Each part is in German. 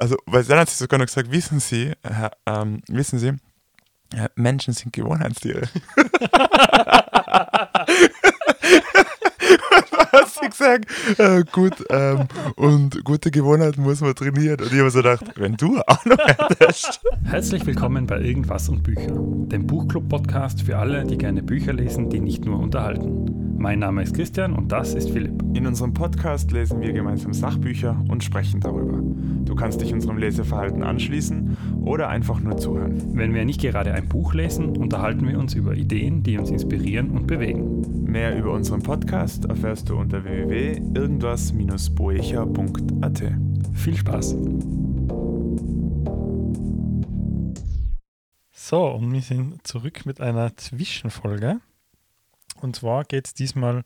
also, weil dann hat sie sogar noch gesagt, wissen Sie, Herr, ähm, wissen Sie, äh, Menschen sind Gewohnheitstiere. gesagt, äh, gut, ähm, und gute Gewohnheiten muss man trainieren. Und ich habe so gedacht, wenn du auch noch hättest. Herzlich willkommen bei Irgendwas und Bücher, dem Buchclub-Podcast für alle, die gerne Bücher lesen, die nicht nur unterhalten. Mein Name ist Christian und das ist Philipp. In unserem Podcast lesen wir gemeinsam Sachbücher und sprechen darüber. Du kannst dich unserem Leseverhalten anschließen oder einfach nur zuhören. Wenn wir nicht gerade ein Buch lesen, unterhalten wir uns über Ideen, die uns inspirieren und bewegen. Mehr über unseren Podcast erfährst du unter www.irgendwas-boecher.at. Viel Spaß! So, und wir sind zurück mit einer Zwischenfolge. Und zwar geht es diesmal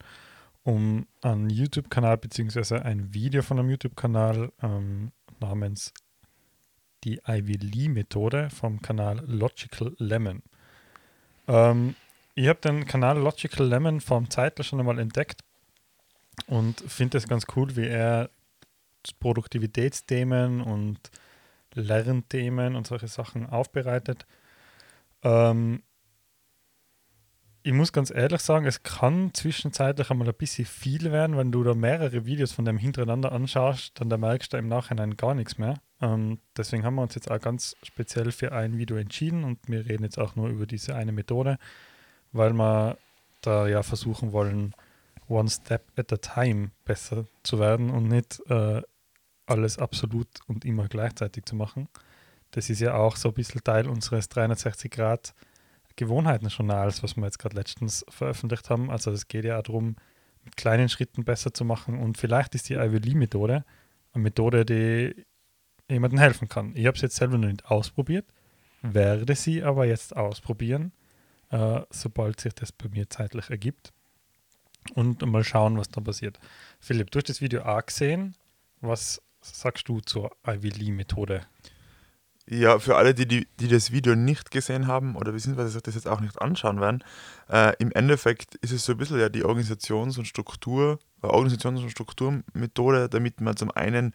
um einen YouTube-Kanal bzw. ein Video von einem YouTube-Kanal ähm, namens die Ivy Lee-Methode vom Kanal Logical Lemon. Ähm, ich habe den Kanal Logical Lemon vom Zeitler schon einmal entdeckt und finde es ganz cool, wie er Produktivitätsthemen und Lernthemen und solche Sachen aufbereitet. Ähm, ich muss ganz ehrlich sagen, es kann zwischenzeitlich einmal ein bisschen viel werden, wenn du da mehrere Videos von dem hintereinander anschaust, dann da merkst du im Nachhinein gar nichts mehr. Ähm, deswegen haben wir uns jetzt auch ganz speziell für ein Video entschieden und wir reden jetzt auch nur über diese eine Methode, weil wir da ja versuchen wollen, one step at a time besser zu werden und nicht äh, alles absolut und immer gleichzeitig zu machen. Das ist ja auch so ein bisschen Teil unseres 360 Grad Gewohnheiten-Journals, was wir jetzt gerade letztens veröffentlicht haben. Also es geht ja auch darum, mit kleinen Schritten besser zu machen und vielleicht ist die Ivy Lee-Methode eine Methode, die jemandem helfen kann. Ich habe es jetzt selber noch nicht ausprobiert, werde sie aber jetzt ausprobieren, äh, sobald sich das bei mir zeitlich ergibt und mal schauen, was da passiert. Philipp, du hast das Video auch gesehen. Was sagst du zur Ivy Lee-Methode? Ja, für alle, die, die, die das Video nicht gesehen haben oder beziehungsweise sich das jetzt auch nicht anschauen werden, äh, im Endeffekt ist es so ein bisschen ja die Organisations- und Struktur, äh, Organisations- und Strukturmethode, damit man zum einen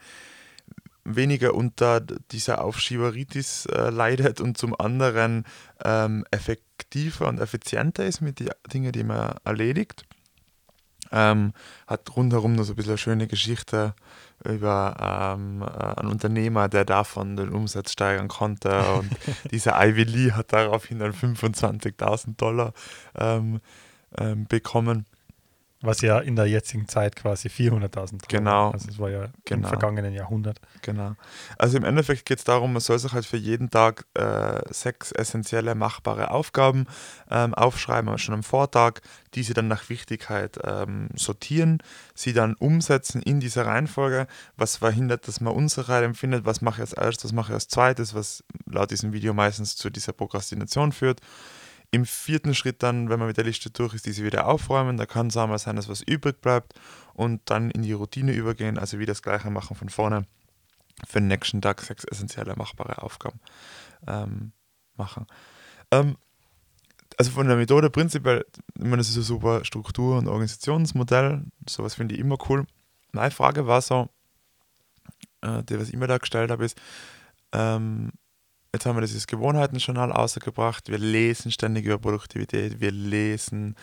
weniger unter dieser Aufschieberitis äh, leidet und zum anderen ähm, effektiver und effizienter ist mit den Dingen, die man erledigt. Ähm, hat rundherum noch so ein bisschen eine schöne Geschichte über ähm, äh, einen Unternehmer, der davon den Umsatz steigern konnte. Und dieser Ivy Lee hat daraufhin dann 25.000 Dollar ähm, ähm, bekommen. Was ja in der jetzigen Zeit quasi 400.000 Genau. Also es war ja genau. im vergangenen Jahrhundert. Genau. Also im Endeffekt geht es darum, man soll sich halt für jeden Tag äh, sechs essentielle machbare Aufgaben ähm, aufschreiben, schon am Vortag, diese dann nach Wichtigkeit ähm, sortieren, sie dann umsetzen in dieser Reihenfolge, was verhindert, dass man Unsicherheit empfindet, was mache ich als erstes, was mache ich als zweites, was laut diesem Video meistens zu dieser Prokrastination führt. Im vierten Schritt dann, wenn man mit der Liste durch ist, diese wieder aufräumen. Da kann es auch mal sein, dass was übrig bleibt und dann in die Routine übergehen, also wieder das gleiche machen von vorne. Für den nächsten Tag sechs essentielle machbare Aufgaben ähm, machen. Ähm, also von der Methode prinzipiell, ich meine, das ist ein super Struktur- und Organisationsmodell. Sowas finde ich immer cool. Meine Frage war so, äh, die, was ich mir da gestellt habe, ist, ähm, jetzt haben wir dieses Gewohnheitenjournal ausgebracht. Wir lesen ständig über Produktivität, wir lesen,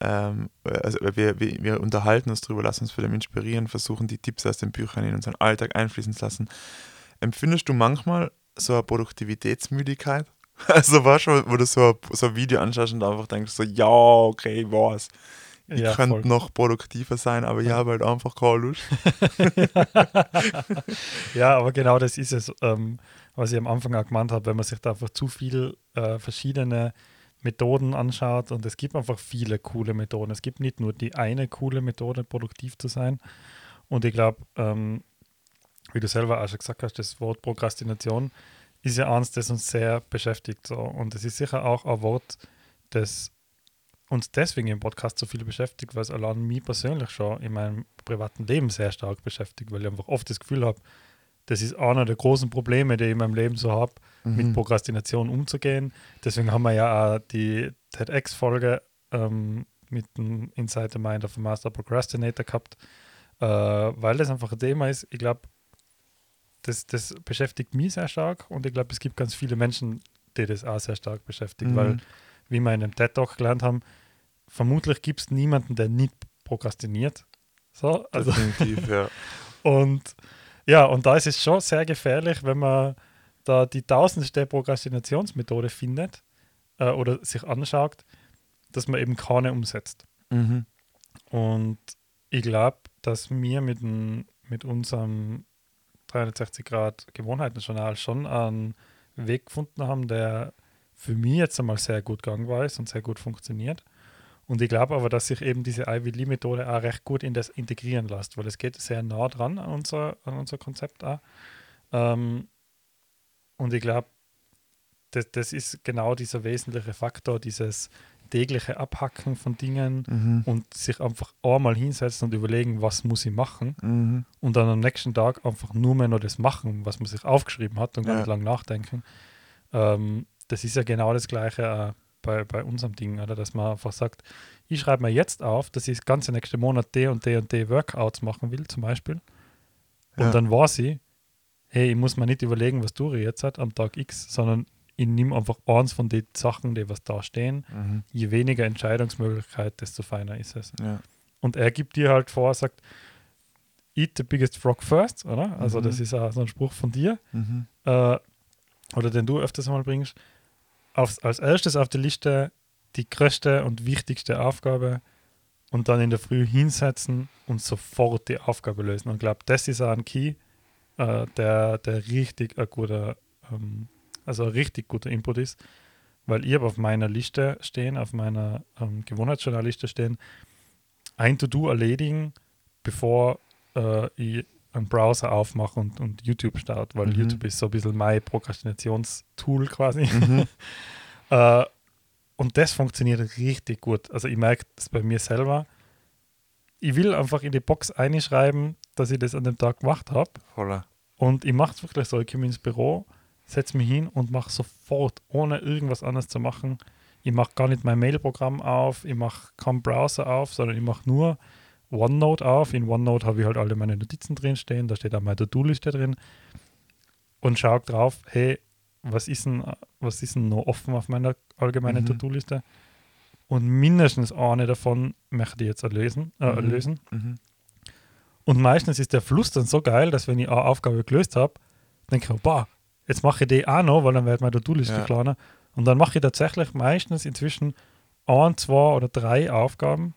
ähm, also wir, wir, wir, unterhalten uns darüber, lassen uns für den inspirieren, versuchen die Tipps aus den Büchern in unseren Alltag einfließen zu lassen. Empfindest du manchmal so eine Produktivitätsmüdigkeit? Also war schon, wo du so, so ein Video anschaust und einfach denkst so, ja, okay, weiß. Ich ja, könnte noch produktiver sein, aber ich habe halt einfach keine Lust. ja, aber genau das ist es. Ähm, was ich am Anfang auch gemeint habe, wenn man sich da einfach zu viel äh, verschiedene Methoden anschaut und es gibt einfach viele coole Methoden. Es gibt nicht nur die eine coole Methode, produktiv zu sein. Und ich glaube, ähm, wie du selber auch schon gesagt hast, das Wort Prokrastination ist ja eins, das uns sehr beschäftigt. So. Und es ist sicher auch ein Wort, das uns deswegen im Podcast so viel beschäftigt, weil es allein mich persönlich schon in meinem privaten Leben sehr stark beschäftigt, weil ich einfach oft das Gefühl habe, das ist einer der großen Probleme, die ich in meinem Leben so habe, mhm. mit Prokrastination umzugehen. Deswegen haben wir ja auch die TEDx-Folge ähm, mit dem Inside the Mind of a Master Procrastinator gehabt, äh, weil das einfach ein Thema ist. Ich glaube, das, das beschäftigt mich sehr stark und ich glaube, es gibt ganz viele Menschen, die das auch sehr stark beschäftigt, Mhm. weil, wie wir in einem TED-Talk gelernt haben, vermutlich gibt es niemanden, der nicht prokrastiniert. So, also, Definitiv, ja. und ja, und da ist es schon sehr gefährlich, wenn man da die tausendste Prokrastinationsmethode findet äh, oder sich anschaut, dass man eben keine umsetzt. Mhm. Und ich glaube, dass wir mit, dem, mit unserem 360 Grad Gewohnheiten-Journal schon einen Weg gefunden haben, der für mich jetzt einmal sehr gut gangbar ist und sehr gut funktioniert. Und ich glaube aber, dass sich eben diese Ivy Lee-Methode auch recht gut in das integrieren lässt, weil es geht sehr nah dran an unser, an unser Konzept auch. Ähm, und ich glaube, das, das ist genau dieser wesentliche Faktor, dieses tägliche Abhacken von Dingen Mhm. und sich einfach einmal hinsetzen und überlegen, was muss ich machen Mhm. und dann am nächsten Tag einfach nur mehr noch das machen, was man sich aufgeschrieben hat und gar Ja. nicht lang nachdenken. Ähm, das ist ja genau das Gleiche äh, bei, bei unserem Ding, oder? dass man einfach sagt, ich schreibe mir jetzt auf, dass ich das ganze nächste Monat die und die und die Workouts machen will, zum Beispiel. Und Ja. dann weiß ich, hey, ich muss mir nicht überlegen, was ich jetzt halt am Tag X, sondern ich nehme einfach eins von den Sachen, die was da stehen. Mhm. Je weniger Entscheidungsmöglichkeit, desto feiner ist es. Ja. Und er gibt dir halt vor, sagt, eat the biggest frog first, oder? Also Mhm. das ist auch so ein Spruch von dir, Mhm. äh, oder den du öfters mal bringst. Aufs, als erstes auf der Liste die größte und wichtigste Aufgabe und dann in der Früh hinsetzen und sofort die Aufgabe lösen. Und ich glaube, das ist auch ein Key, äh, der, der richtig ein guter, ähm, also ein richtig guter Input ist, weil ich habe auf meiner Liste stehen, auf meiner ähm, Gewohnheitsjournalliste stehen, ein To-Do erledigen, bevor äh, ich einen Browser aufmache und, und YouTube starte, weil Mhm. YouTube ist so ein bisschen mein Prokrastinationstool quasi. Mhm. Äh, und das funktioniert richtig gut. Also ich merke das bei mir selber. Ich will einfach in die Box einschreiben, dass ich das an dem Tag gemacht habe. Und ich mache es wirklich so. Ich komme ins Büro, setze mich hin und mache sofort, ohne irgendwas anderes zu machen. Ich mache gar nicht mein Mailprogramm auf, ich mache keinen Browser auf, sondern ich mache nur OneNote auf. In OneNote habe ich halt alle meine Notizen drin stehen, da steht auch meine To-Do-Liste drin. Und schaue drauf, hey, was ist, denn, was ist denn noch offen auf meiner allgemeinen Mhm. To-Do-Liste? Und mindestens eine davon möchte ich jetzt erlösen. Äh, Mhm. lösen. Mhm. Und meistens ist der Fluss dann so geil, dass wenn ich eine Aufgabe gelöst habe, denke ich, boah, jetzt mache ich die auch noch, weil dann wird meine To-Do-Liste Ja. kleiner. Und dann mache ich tatsächlich meistens inzwischen ein, zwei oder drei Aufgaben,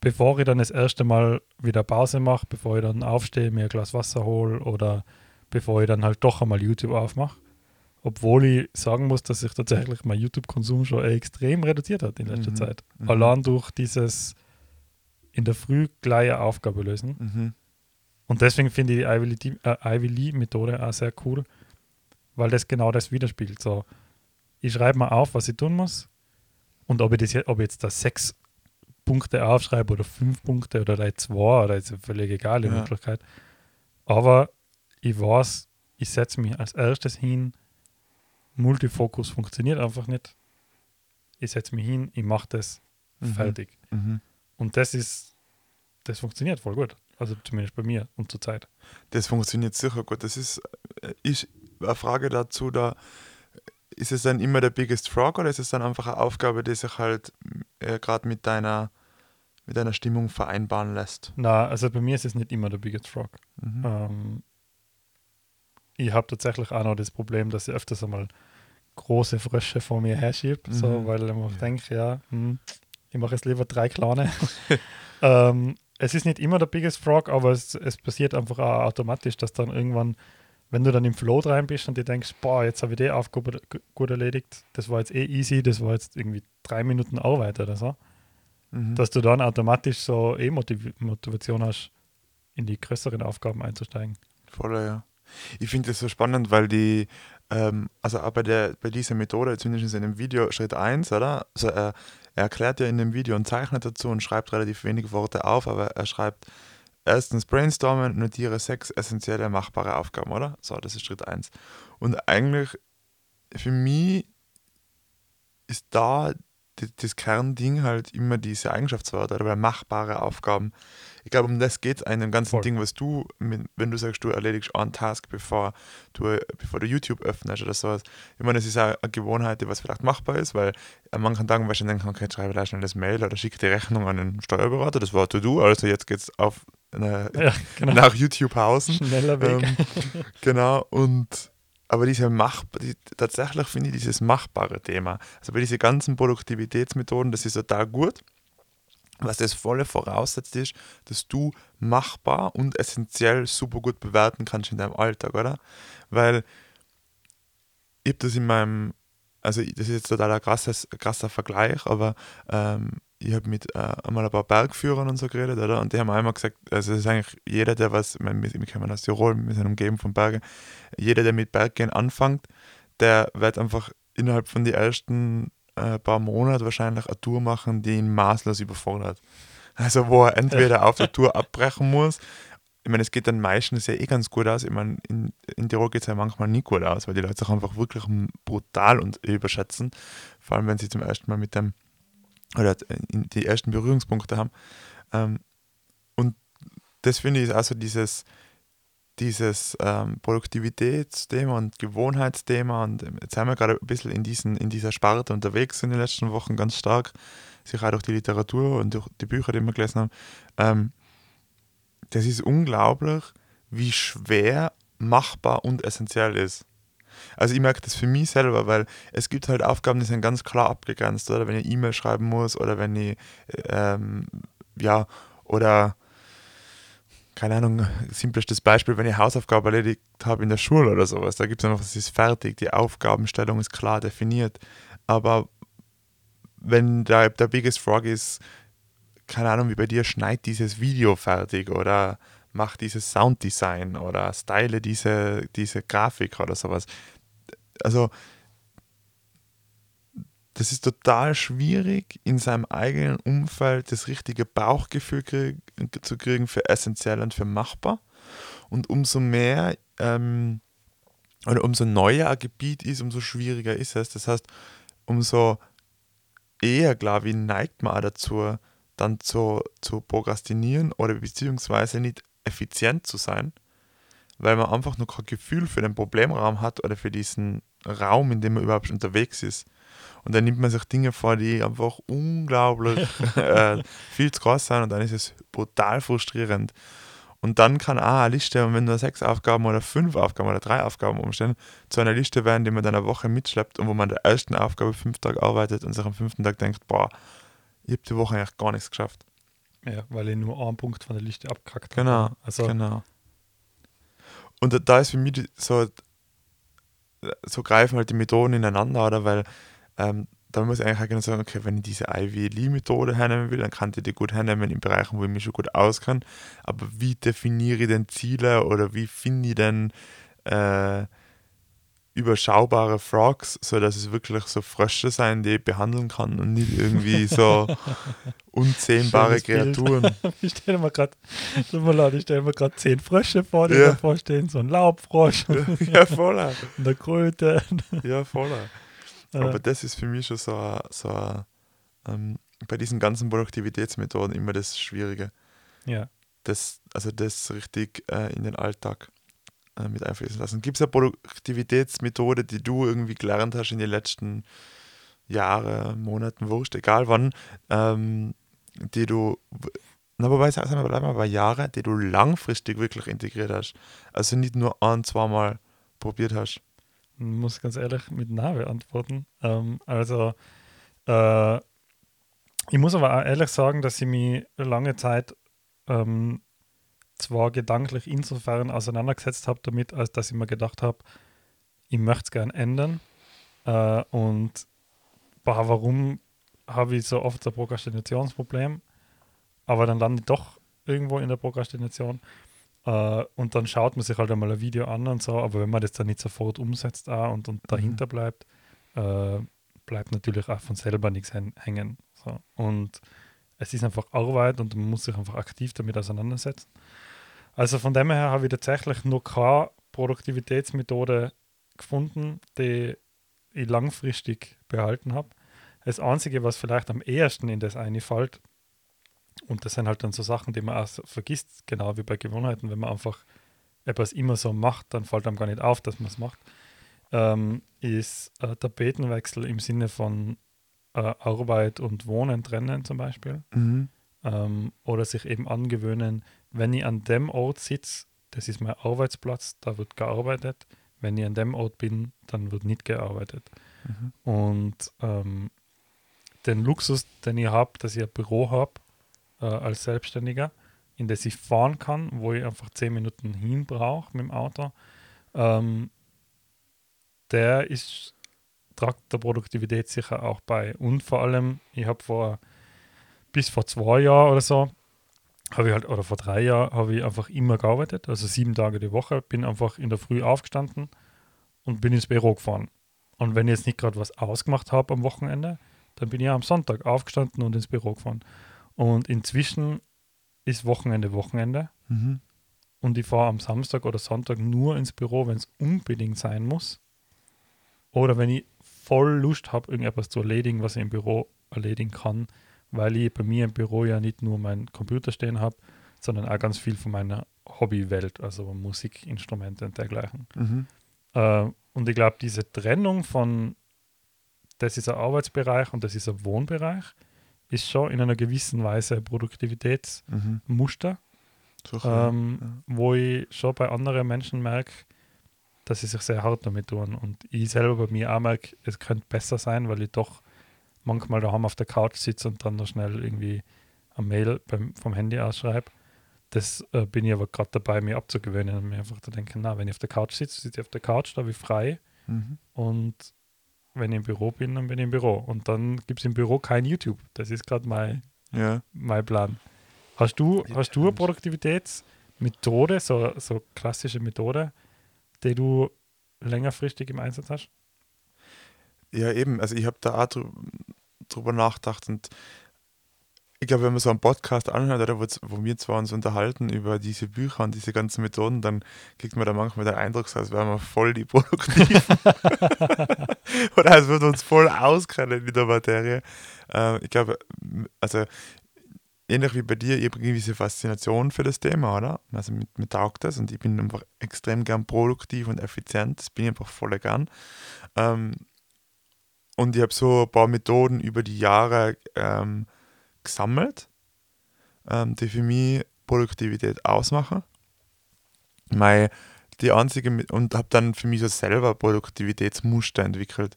bevor ich dann das erste Mal wieder Pause mache, bevor ich dann aufstehe, mir ein Glas Wasser hole oder bevor ich dann halt doch einmal YouTube aufmache. Obwohl ich sagen muss, dass sich tatsächlich mein YouTube-Konsum schon extrem reduziert hat in letzter Mhm. Zeit. Mhm. Allein durch dieses in der Früh gleiche Aufgabe lösen. Mhm. Und deswegen finde ich die Ivy Lee- äh, Lee-Methode auch sehr cool, weil das genau das widerspiegelt. So, ich schreibe mal auf, was ich tun muss. Und ob ich, das, jetzt- ob ich jetzt da sechs Punkte aufschreibe oder fünf Punkte oder gleich zwei, oder ist ja völlig egal in Ja. Wirklichkeit. Aber ich weiß, ich setze mich als erstes hin. Multifokus funktioniert einfach nicht. Ich setze mich hin, ich mache das Mhm. fertig. Mhm. Und das ist, das funktioniert voll gut. Also zumindest bei mir und zur Zeit. Das funktioniert sicher gut. Das ist, äh, ist eine Frage dazu, da ist es dann immer der Biggest Frog oder ist es dann einfach eine Aufgabe, die sich halt äh, gerade mit deiner, mit deiner Stimmung vereinbaren lässt? Na, also bei mir ist es nicht immer der Biggest Frog. Mhm. Ähm, ich habe tatsächlich auch noch das Problem, dass ich öfters einmal große Frösche vor mir herschiebe, so, Mhm. weil ich mir Ja. denke, ja, hm, ich mache jetzt lieber drei kleine. ähm, es ist nicht immer der Biggest Frog, aber es, es passiert einfach auch automatisch, dass dann irgendwann, wenn du dann im Flow rein bist und dir denkst, boah, jetzt habe ich die Aufgabe gut erledigt, das war jetzt eh easy, das war jetzt irgendwie drei Minuten Arbeit oder so, Mhm. dass du dann automatisch so eh Motiv Motivation hast, in die größeren Aufgaben einzusteigen. Voller, ja. Ich finde das so spannend, weil die, ähm, also auch bei, der, bei dieser Methode, zumindest in dem Video Schritt 1, oder? Also er, er erklärt ja in dem Video und zeichnet dazu und schreibt relativ wenige Worte auf, aber er schreibt erstens brainstormen, notiere sechs essentielle machbare Aufgaben, oder? So, das ist Schritt 1. Und eigentlich für mich ist da das Kernding halt immer diese Eigenschaftswörter oder machbare Aufgaben. Ich glaube, um das geht es einem ganzen Voll. Ding, was du, wenn du sagst, du erledigst einen Task, bevor du, bevor du YouTube öffnest oder sowas. Ich meine, es ist auch eine Gewohnheit, die was vielleicht machbar ist, weil an manchen Tagen du denken, okay, schreibe da schnell das Mail oder schicke die Rechnung an den Steuerberater, das war To-Do, also jetzt geht es auf eine, Ja, genau. nach YouTube Hausen. Schneller Weg. Ähm, genau, und aber diese Mach, tatsächlich finde ich dieses machbare Thema, also bei diesen ganzen Produktivitätsmethoden, das ist total gut. Was das volle voraussetzt ist, dass du machbar und essentiell super gut bewerten kannst in deinem Alltag, oder? Weil ich habe das in meinem, also das ist jetzt total ein krasses, krasser Vergleich, aber ähm, ich habe mit äh, einmal ein paar Bergführern und so geredet, oder? Und die haben einmal gesagt, also das ist eigentlich jeder, der was, wir, wir kommen aus Tirol, wir sind umgeben von Bergen, jeder, der mit Berggehen anfängt, der wird einfach innerhalb von den ersten äh, paar Monaten wahrscheinlich eine Tour machen, die ihn maßlos überfordert. Also wo er entweder auf der Tour abbrechen muss, ich meine, es geht dann meistens ja eh ganz gut aus. Ich meine, in, in Tirol geht es ja manchmal nicht gut aus, weil die Leute sich einfach wirklich brutal und überschätzen. Vor allem, wenn sie zum ersten Mal mit dem oder die ersten Berührungspunkte haben. Ähm, und das finde ich also dieses, dieses ähm, Produktivitätsthema und Gewohnheitsthema. Und jetzt sind wir gerade ein bisschen in, diesen, in dieser Sparte unterwegs in den letzten Wochen ganz stark, sicher auch durch die Literatur und durch die Bücher, die wir gelesen haben. Ähm, das ist unglaublich, wie schwer machbar und essentiell ist. Also ich merke das für mich selber, weil es gibt halt Aufgaben, die sind ganz klar abgegrenzt, oder wenn ich E-Mail schreiben muss oder wenn ich, ähm, ja, oder keine Ahnung, simplestes Beispiel, wenn ich Hausaufgabe erledigt habe in der Schule oder sowas, da gibt es einfach, es ist fertig, die Aufgabenstellung ist klar definiert. Aber wenn der, der biggest frog ist, keine Ahnung, wie bei dir, schneid dieses Video fertig oder mach dieses Sounddesign oder style diese, diese Grafik oder sowas. Also, das ist total schwierig, in seinem eigenen Umfeld das richtige Bauchgefühl krieg, zu kriegen für essentiell und für machbar. Und umso mehr ähm, oder umso neuer ein Gebiet ist, umso schwieriger ist es. Das heißt, umso eher, glaube ich, neigt man dazu, dann zu, zu prokrastinieren oder beziehungsweise nicht effizient zu sein, weil man einfach noch kein Gefühl für den Problemraum hat oder für diesen Raum, in dem man überhaupt unterwegs ist. Und dann nimmt man sich Dinge vor, die einfach unglaublich äh, viel zu groß sind und dann ist es brutal frustrierend. Und dann kann auch eine Liste, und wenn nur sechs Aufgaben oder fünf Aufgaben oder drei Aufgaben umstehen, zu einer Liste werden, die man dann eine Woche mitschleppt und wo man der ersten Aufgabe fünf Tage arbeitet und sich am fünften Tag denkt, boah, ich habe die Woche eigentlich gar nichts geschafft. Ja, weil ich nur einen Punkt von der Liste abgekackt Genau, habe. Also, genau. Und da- ist für mich so, so greifen halt die Methoden ineinander, oder? Weil ähm, da muss ich eigentlich auch genau sagen, okay, wenn ich diese IVLI-Methode hernehmen will, dann kann ich die gut hernehmen in Bereichen, wo ich mich schon gut auskenne. Aber wie definiere ich denn Ziele oder wie finde ich denn äh, überschaubare Frogs, sodass es wirklich so Frösche sein, die ich behandeln kann und nicht irgendwie so unzähmbare. Kreaturen. ich stelle mir gerade, tut mir leid, ich stelle mir gerade zehn Frösche vor, die Ja. davor stehen, so ein Laubfrosch ja, voller. und eine Kröte. Ja, voller. Aber das ist für mich schon so, so ähm, bei diesen ganzen Produktivitätsmethoden immer das Schwierige. ja. Das, also das richtig äh, in den Alltag äh, mit einfließen lassen. Gibt es eine Produktivitätsmethode, die du irgendwie gelernt hast in den letzten Jahren, Monaten, Wurscht, egal wann, ähm, die du, na wobei, sagen wir wir bei Jahren, die du langfristig wirklich integriert hast. Also nicht nur ein, zweimal probiert hast. Ich muss ganz ehrlich mit Name antworten. Ähm, also, äh, ich muss aber auch ehrlich sagen, dass ich mich lange Zeit ähm, zwar gedanklich insofern auseinandergesetzt habe damit, als dass ich mir gedacht habe, ich möchte es gern ändern. Äh, und boah, warum habe ich so oft ein Prokrastinationsproblem? Aber dann lande ich doch irgendwo in der Prokrastination. Äh, und dann schaut man sich halt einmal ein Video an und so, aber wenn man das dann nicht sofort umsetzt auch und, und dahinter bleibt, äh, bleibt natürlich auch von selber nichts hän- hängen. So. Und es ist einfach Arbeit und man muss sich einfach aktiv damit auseinandersetzen. Also von dem her habe ich tatsächlich noch keine Produktivitätsmethode gefunden, die ich langfristig behalten habe. Das Einzige, was vielleicht am ehesten in das eine fällt, und das sind halt dann so Sachen, die man auch vergisst, genau wie bei Gewohnheiten, wenn man einfach etwas immer so macht, dann fällt einem gar nicht auf, dass man es macht, ähm, ist äh, Tapetenwechsel im Sinne von äh, Arbeit und Wohnen trennen zum Beispiel. Mhm. Ähm, oder sich eben angewöhnen, wenn ich an dem Ort sitze, das ist mein Arbeitsplatz, da wird gearbeitet. Wenn ich an dem Ort bin, dann wird nicht gearbeitet. Mhm. Und ähm, den Luxus, den ich habe, dass ich ein Büro habe äh, als Selbstständiger, in das ich fahren kann, wo ich einfach zehn Minuten hin brauche mit dem Auto, ähm, der ist, tragt der Produktivität sicher auch bei. Und vor allem, ich habe vor bis vor zwei Jahren oder so, habe ich halt, oder vor drei Jahren, habe ich einfach immer gearbeitet, also sieben Tage die Woche, bin einfach in der Früh aufgestanden und bin ins Büro gefahren. Und wenn ich jetzt nicht gerade was ausgemacht habe am Wochenende, dann bin ich am Sonntag aufgestanden und ins Büro gefahren. Und inzwischen ist Wochenende Wochenende Mhm. und ich fahre am Samstag oder Sonntag nur ins Büro, wenn es unbedingt sein muss. Oder wenn ich voll Lust habe, irgendetwas zu erledigen, was ich im Büro erledigen kann, weil ich bei mir im Büro ja nicht nur meinen Computer stehen habe, sondern auch ganz viel von meiner Hobbywelt, also Musikinstrumente und dergleichen. Mhm. Äh, und ich glaube, diese Trennung von, das ist ein Arbeitsbereich und das ist ein Wohnbereich, ist schon in einer gewissen Weise ein Produktivitätsmuster, Mhm. Ähm, ja. wo ich schon bei anderen Menschen merke, dass sie sich sehr hart damit tun. Und ich selber bei mir auch merke, es könnte besser sein, weil ich doch manchmal daheim auf der Couch sitze und dann noch schnell irgendwie eine Mail beim, vom Handy ausschreibe. Das äh, bin ich aber gerade dabei, mir abzugewöhnen und mir einfach zu denken, na, wenn ich auf der Couch sitze, sitze ich auf der Couch, da habe ich frei. Mhm. Und wenn ich im Büro bin, dann bin ich im Büro. Und dann gibt es im Büro kein YouTube. Das ist gerade mein, Ja. mein Plan. Hast du, hast du eine. Produktivitätsmethode, so, so klassische Methode, die du längerfristig im Einsatz hast? Ja, eben. Also ich habe da auch drü drüber nachgedacht und ich glaube, wenn man so einen Podcast anhört, oder, wo, wo wir zwar uns unterhalten über diese Bücher und diese ganzen Methoden, dann kriegt man da manchmal den Eindruck, als wären wir voll die Produktiven. oder als würden wir uns voll auskennen mit der Materie. Äh, ich glaube, also ähnlich wie bei dir, ich habe irgendwie diese Faszination für das Thema, oder? Also mir, mir taugt das und ich bin einfach extrem gern produktiv und effizient. Das bin ich einfach voll gern. Ähm, und ich habe so ein paar Methoden über die Jahre ähm, gesammelt, ähm, die für mich Produktivität ausmachen. Meine, die einzige und habe dann für mich so selber Produktivitätsmuster entwickelt.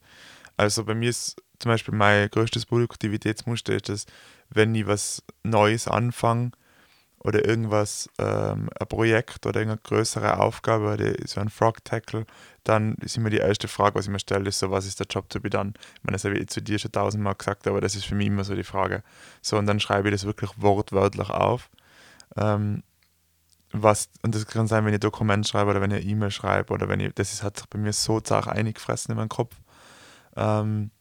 Also bei mir ist zum Beispiel mein größtes Produktivitätsmuster ist das, wenn ich was Neues anfange oder irgendwas, ähm, ein Projekt oder irgendeine größere Aufgabe oder so ein Frog Tackle, dann ist immer die erste Frage, was ich mir stelle, ist so, was ist der Job to be done? Ich meine, das habe ich zu dir schon tausendmal gesagt, aber das ist für mich immer so die Frage. So, und dann schreibe ich das wirklich wortwörtlich auf. Ähm, was, und das kann sein, wenn ich Dokument schreibe oder wenn ich E-Mail schreibe oder wenn ich, das ist, hat sich bei mir so zart eingefressen in meinen Kopf. Ähm,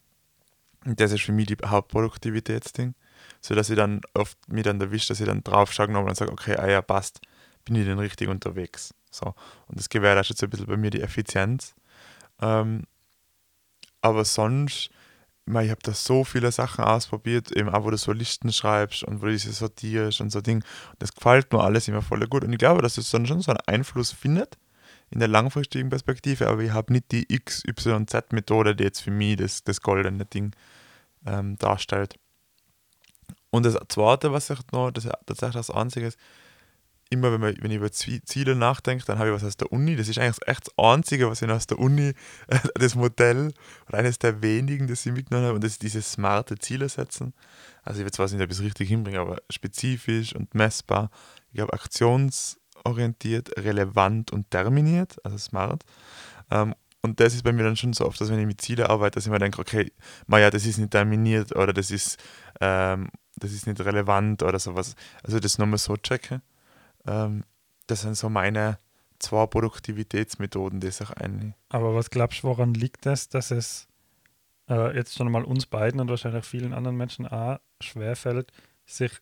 das ist für mich die Hauptproduktivitätsding. So dass ich dann oft mich dann erwischt, dass ich dann drauf schaue und sage, okay, ah ja, passt, bin ich denn richtig unterwegs. So. Und das gewährleistet so ein bisschen bei mir die Effizienz. Ähm, aber sonst, ich, meine, ich habe da so viele Sachen ausprobiert, eben auch wo du so Listen schreibst und wo du diese sortierst und so Ding. Das gefällt mir alles immer voll gut. Und ich glaube, dass es dann schon so einen Einfluss findet in der langfristigen Perspektive, aber ich habe nicht die XYZ-Methode, die jetzt für mich das, das goldene Ding ähm, darstellt. Und das Zweite, was ich noch, das ist tatsächlich das Einzige ist, immer wenn, man, wenn ich über Ziele nachdenke, dann habe ich was aus der Uni. Das ist eigentlich echt das Einzige, was ich aus der Uni, das Modell oder eines der wenigen, das ich mitgenommen habe, und das ist dieses smarte Ziele setzen. Also ich weiß zwar nicht, ob ich es richtig hinbringe, aber spezifisch und messbar. Ich glaube, aktionsorientiert, relevant und terminiert, also smart. Ähm, und das ist bei mir dann schon so oft, dass wenn ich mit Zielen arbeite, dass ich mir denke, okay, ma ja, das ist nicht terminiert oder das ist, ähm, das ist nicht relevant oder sowas. Also das nochmal so checken. Ähm, das sind so meine zwei Produktivitätsmethoden, die sich eigentlich. Aber was glaubst du, woran liegt es, dass es äh, jetzt schon mal uns beiden und wahrscheinlich vielen anderen Menschen auch schwerfällt, sich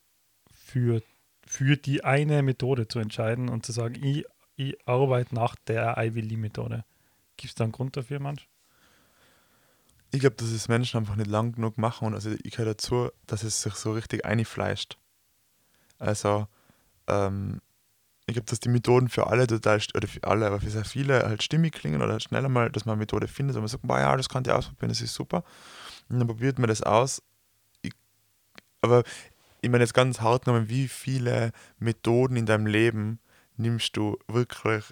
für, für die eine Methode zu entscheiden und zu sagen, ich, ich arbeite nach der Ivy Lee Methode. Gibt es da einen Grund dafür, manch? ich glaube, dass es Menschen einfach nicht lang genug machen und also ich gehöre dazu, dass es sich so richtig einfleischt. Also, ähm, ich glaube, dass die Methoden für alle total, oder für alle, aber für sehr viele halt stimmig klingen oder schneller mal, dass man eine Methode findet und man sagt, ja, das kann ich ausprobieren, das ist super. Und dann probiert man das aus. Ich, aber ich meine jetzt ganz hart genommen, wie viele Methoden in deinem Leben nimmst du wirklich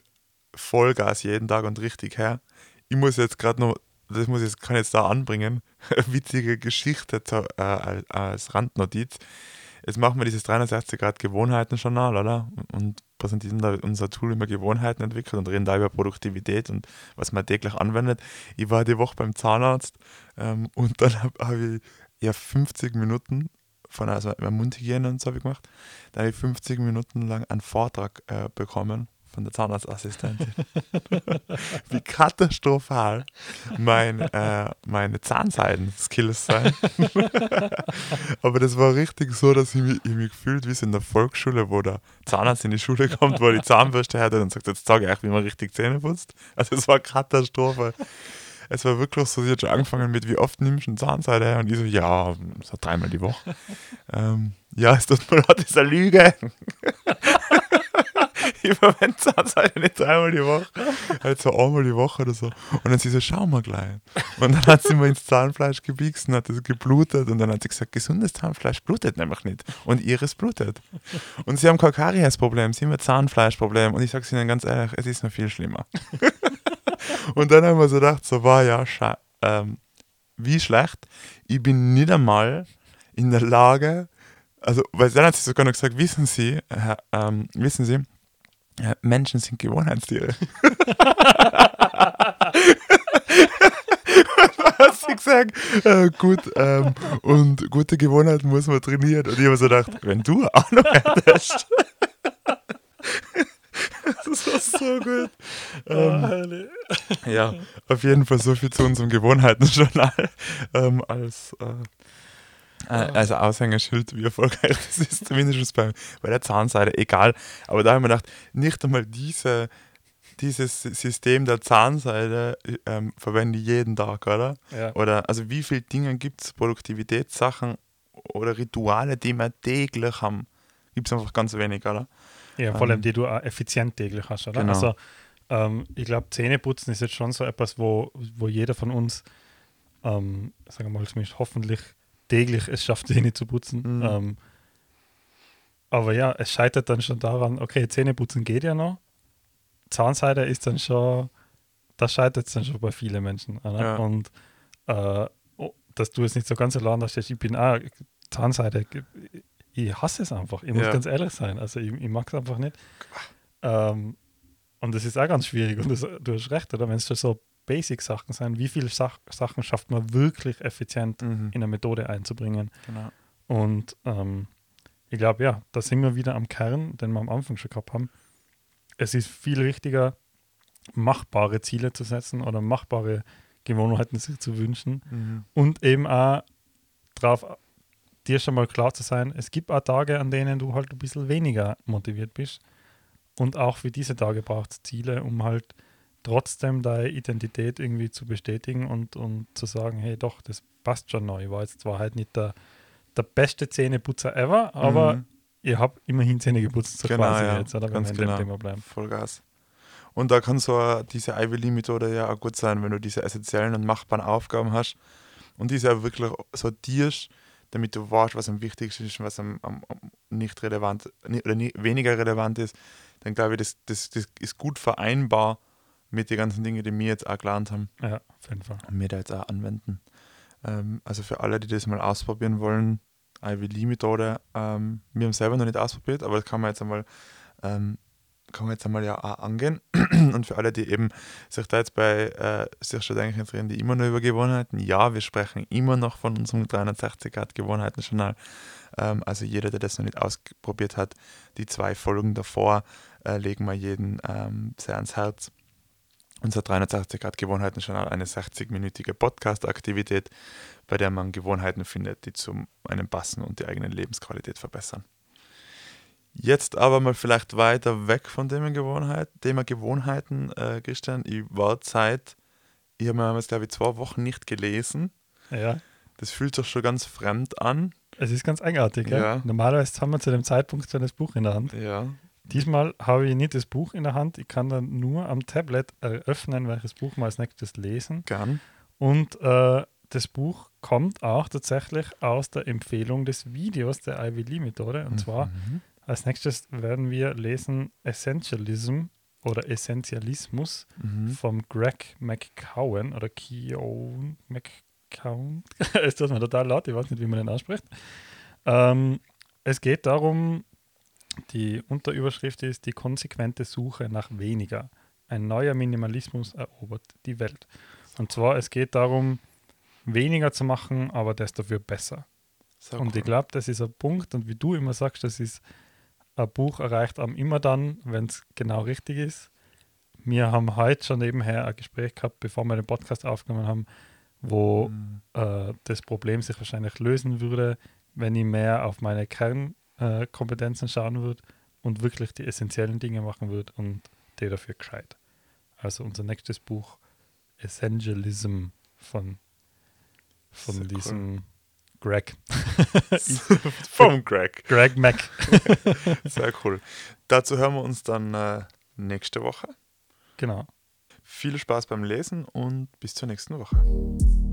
Vollgas jeden Tag und richtig her? Ich muss jetzt gerade noch, das muss jetzt, kann jetzt da anbringen, witzige Geschichte zu, äh, als Randnotiz. Jetzt machen wir dieses 360 Grad Gewohnheiten-Journal, oder? Und präsentieren da unser Tool immer Gewohnheiten entwickelt und reden da über Produktivität und was man täglich anwendet. Ich war die Woche beim Zahnarzt ähm, und dann habe hab ich ja 50 Minuten von also Mundhygiene und so habe ich gemacht. Da habe ich 50 Minuten lang einen Vortrag äh, bekommen von der Zahnarztassistentin. Wie katastrophal mein, äh, meine Zahnseiden-Skills sind. Aber das war richtig so, dass ich mich, ich mich gefühlt wie so in der Volksschule, wo der Zahnarzt in die Schule kommt, wo er die Zahnbürste hat und sagt, jetzt sage ich euch, wie man richtig Zähne putzt. Also es war Katastrophe. Es war wirklich so, sie hat schon angefangen mit, wie oft nimmst du eine Zahnseide her? Und ich so, ja, so dreimal die Woche. ähm, ja, es tut mir leid, das ist eine Lüge ich verwende Zahnseide nicht dreimal die Woche, halt so einmal die Woche oder so. Und dann sie so, schau mal gleich. Und dann hat sie mir ins Zahnfleisch gebiegst und hat es geblutet. Und dann hat sie gesagt, gesundes Zahnfleisch blutet nämlich nicht. Und ihres blutet. Und sie haben kein Karies-Problem, sie haben ein Zahnfleischproblem. Und ich sage ihnen ganz ehrlich, es ist noch viel schlimmer. und dann haben wir so gedacht, so war ja, ähm, wie schlecht. Ich bin nicht einmal in der Lage, also, weil dann hat sie sogar noch gesagt, wissen Sie, äh, ähm, wissen Sie, ja, Menschen sind Gewohnheitstiere. hast du gesagt, äh, gut, ähm, und gute Gewohnheiten muss man trainieren. Und ich habe so gedacht, wenn du auch noch hättest. das war so gut. Ähm, ja, auf jeden Fall so viel zu unserem Gewohnheitenjournal ähm, als äh, also Aushängeschild, wie erfolgreich das ist, zumindest bei, bei der Zahnseide, egal. Aber da habe ich mir gedacht, nicht einmal diese, dieses System der Zahnseide ähm, verwende ich jeden Tag, oder? Ja. Oder also wie viele Dinge gibt es, Produktivitätssachen oder Rituale, die wir täglich haben? Gibt es einfach ganz wenig, oder? Ja, vor allem ähm, die du auch effizient täglich hast, oder? Genau. Also ähm, ich glaube, Zähneputzen ist jetzt schon so etwas, wo, wo jeder von uns, ähm, sagen wir mal, zumindest hoffentlich täglich es schafft, Zähne zu putzen. Mhm. Ähm, aber ja, es scheitert dann schon daran, okay, Zähne putzen geht ja noch. Zahnseide ist dann schon, das scheitert dann schon bei vielen Menschen. Ja. Und äh, oh, dass du es nicht so ganz allein hast, ich bin auch Zahnseide, ich hasse es einfach. Ich muss ja. ganz ehrlich sein. Also ich, ich mag es einfach nicht. Ähm, und das ist auch ganz schwierig. Und das, du hast recht, oder? Wenn es so Basic-Sachen sein, wie viele Sach Sachen schafft man wirklich effizient mhm. in eine Methode einzubringen. Genau. Und ähm, ich glaube, ja, da sind wir wieder am Kern, den wir am Anfang schon gehabt haben. Es ist viel wichtiger, machbare Ziele zu setzen oder machbare Gewohnheiten sich zu wünschen mhm. und eben auch darauf dir schon mal klar zu sein, es gibt auch Tage, an denen du halt ein bisschen weniger motiviert bist. Und auch für diese Tage braucht es Ziele, um halt trotzdem deine Identität irgendwie zu bestätigen und, und zu sagen, hey doch, das passt schon noch. Ich war jetzt zwar halt nicht der, der beste Zähneputzer ever, aber mhm. ich habe immerhin Zähne geputzt, so genau, quasi ja. jetzt, oder? Ganz genau. Thema bleiben. Vollgas. Und da kann so diese Ivy Limit-Methode ja auch gut sein, wenn du diese essentiellen und machbaren Aufgaben hast und diese auch wirklich sortierst, damit du weißt, was am wichtigsten ist und was am, am, am nicht relevant oder nie, weniger relevant ist, dann glaube ich, das, das, das ist gut vereinbar mit den ganzen Dingen, die wir jetzt auch gelernt haben. Ja, auf jeden Fall. Und wir da jetzt auch anwenden. Ähm, also für alle, die das mal ausprobieren wollen, Ivy Lee Methode, ähm, wir haben es selber noch nicht ausprobiert, aber das kann man jetzt einmal, ähm, kann man jetzt einmal ja auch angehen. Und für alle, die eben sich da jetzt bei äh, sich schon eigentlich interessieren, die immer noch über Gewohnheiten, ja, wir sprechen immer noch von unserem 360 Grad Gewohnheiten-Journal. Ähm, also jeder, der das noch nicht ausprobiert hat, die zwei Folgen davor äh, legen wir jeden ähm, sehr ans Herz unser 360 Grad Gewohnheiten Journal eine 60-minütige Podcast-Aktivität, bei der man Gewohnheiten findet, die zu einem passen und die eigene Lebensqualität verbessern. Jetzt aber mal vielleicht weiter weg von Thema, Gewohnheit, Thema Gewohnheiten, äh, Christian. Ich war Zeit Ich habe jetzt, glaube ich, zwei Wochen nicht gelesen. Ja. Das fühlt sich schon ganz fremd an. Es ist ganz eigenartig, ja. Ja. Normalerweise haben wir zu dem Zeitpunkt schon das Buch in der Hand. Ja. Diesmal habe ich nicht das Buch in der Hand. Ich kann dann nur am Tablet eröffnen, welches Buch wir als nächstes lesen. Gern. Und äh, das Buch kommt auch tatsächlich aus der Empfehlung des Videos der Ivy Lee Methode. Und zwar Mhm. als nächstes werden wir lesen Essentialism oder Essentialismus Mhm. vom Greg McCowan oder Keown McCown. es tut mir total laut, ich weiß nicht, wie man den ausspricht. Ähm, es geht darum, die Unterüberschrift ist die konsequente Suche nach weniger. Ein neuer Minimalismus erobert die Welt. Und zwar, es geht darum, weniger zu machen, aber das dafür besser. So Und cool. ich glaube, das ist ein Punkt, und wie du immer sagst, das ist ein Buch erreicht am immer dann, wenn es genau richtig ist. Wir haben heute schon nebenher ein Gespräch gehabt, bevor wir den Podcast aufgenommen haben, wo Mhm. äh, das Problem sich wahrscheinlich lösen würde, wenn ich mehr auf meine Kernkompetenzen äh, Kompetenzen schauen würde und wirklich die essentiellen Dinge machen würde und die dafür gescheit. Also unser nächstes Buch Essentialism von, von Sehr cool. diesem Greg. Vom Greg. Greg Mac. Sehr cool. Dazu hören wir uns dann äh, nächste Woche. Genau. Viel Spaß beim Lesen und bis zur nächsten Woche.